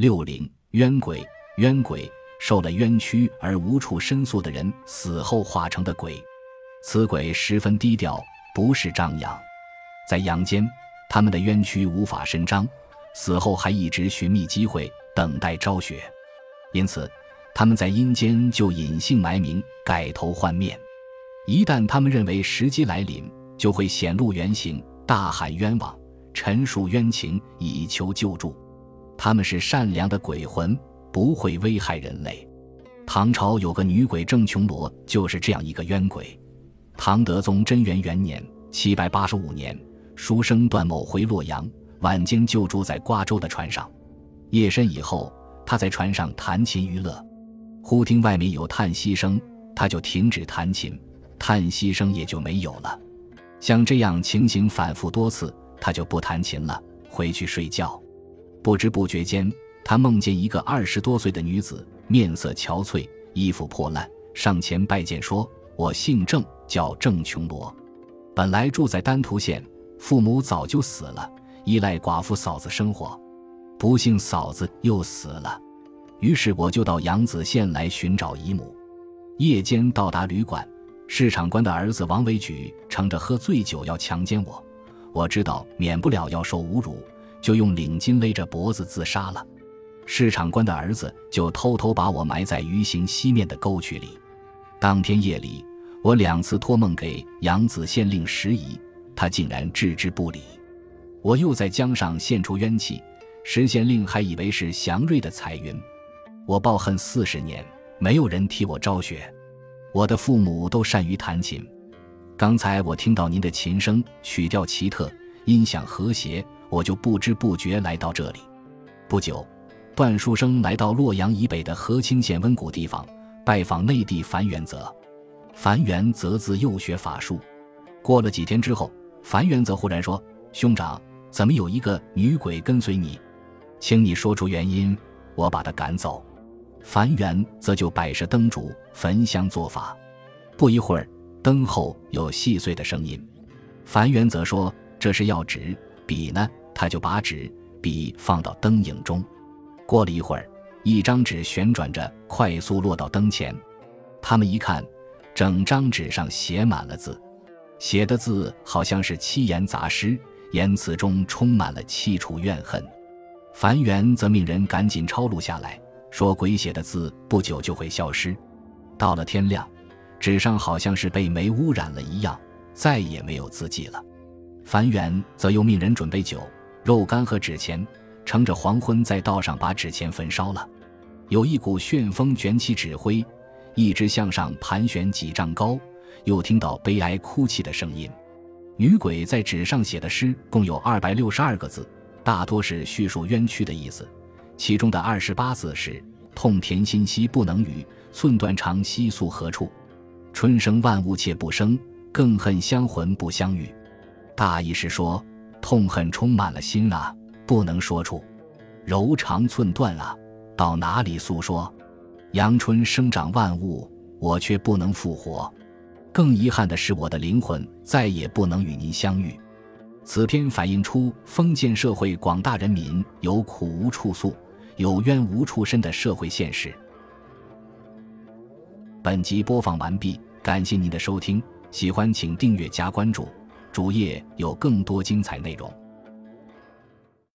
六零冤鬼，冤鬼受了冤屈而无处申诉的人死后化成的鬼，此鬼十分低调，不是张扬，在阳间，他们的冤屈无法伸张，死后还一直寻觅机会等待昭雪，因此他们在阴间就隐姓埋名，改头换面。一旦他们认为时机来临，就会显露原形，大喊冤枉，陈述冤情，以求救助。他们是善良的鬼魂，不会危害人类。唐朝有个女鬼郑琼罗，就是这样一个冤鬼。唐德宗贞元元年（七百八十五年），书生段某回洛阳，晚间就住在瓜州的船上。夜深以后，他在船上弹琴娱乐，忽听外面有叹息声，他就停止弹琴，叹息声也就没有了。像这样情形反复多次，他就不弹琴了，回去睡觉。不知不觉间，他梦见一个二十多岁的女子，面色憔悴，衣服破烂，上前拜见说：“我姓郑，叫郑琼罗，本来住在丹徒县，父母早就死了，依赖寡妇嫂子生活。不幸嫂子又死了，于是我就到扬子县来寻找姨母。夜间到达旅馆，市场官的儿子王维举乘着喝醉酒要强奸我，我知道免不了要受侮辱。”就用领巾勒着脖子自杀了。市场官的儿子就偷偷把我埋在鱼行西面的沟渠里。当天夜里，我两次托梦给扬子县令石仪，他竟然置之不理。我又在江上现出冤气，石县令还以为是祥瑞的彩云。我抱恨四十年，没有人替我昭雪。我的父母都善于弹琴，刚才我听到您的琴声，曲调奇特，音响和谐。我就不知不觉来到这里。不久，段书生来到洛阳以北的河清县温谷地方，拜访内地樊元泽。樊元泽自幼学法术。过了几天之后，樊元泽忽然说：“兄长，怎么有一个女鬼跟随你？请你说出原因，我把她赶走。”樊元则就摆设灯烛、焚香做法。不一会儿，灯后有细碎的声音。樊元则说：“这是要纸，笔呢？”他就把纸笔放到灯影中，过了一会儿，一张纸旋转着，快速落到灯前。他们一看，整张纸上写满了字，写的字好像是七言杂诗，言辞中充满了凄楚怨恨。樊元则命人赶紧抄录下来，说鬼写的字不久就会消失。到了天亮，纸上好像是被煤污染了一样，再也没有字迹了。樊元则又命人准备酒。肉干和纸钱，乘着黄昏在道上把纸钱焚烧了。有一股旋风卷起纸灰，一直向上盘旋几丈高。又听到悲哀哭泣的声音。女鬼在纸上写的诗共有二百六十二个字，大多是叙述冤屈的意思。其中的二十八字是“痛填心兮不能语，寸断肠兮诉何处？春生万物且不生，更恨香魂不相遇。”大意是说。痛恨充满了心啊，不能说出；柔肠寸断啊，到哪里诉说？阳春生长万物，我却不能复活。更遗憾的是，我的灵魂再也不能与您相遇。此篇反映出封建社会广大人民有苦无处诉、有冤无处申的社会现实。本集播放完毕，感谢您的收听，喜欢请订阅加关注。主页有更多精彩内容。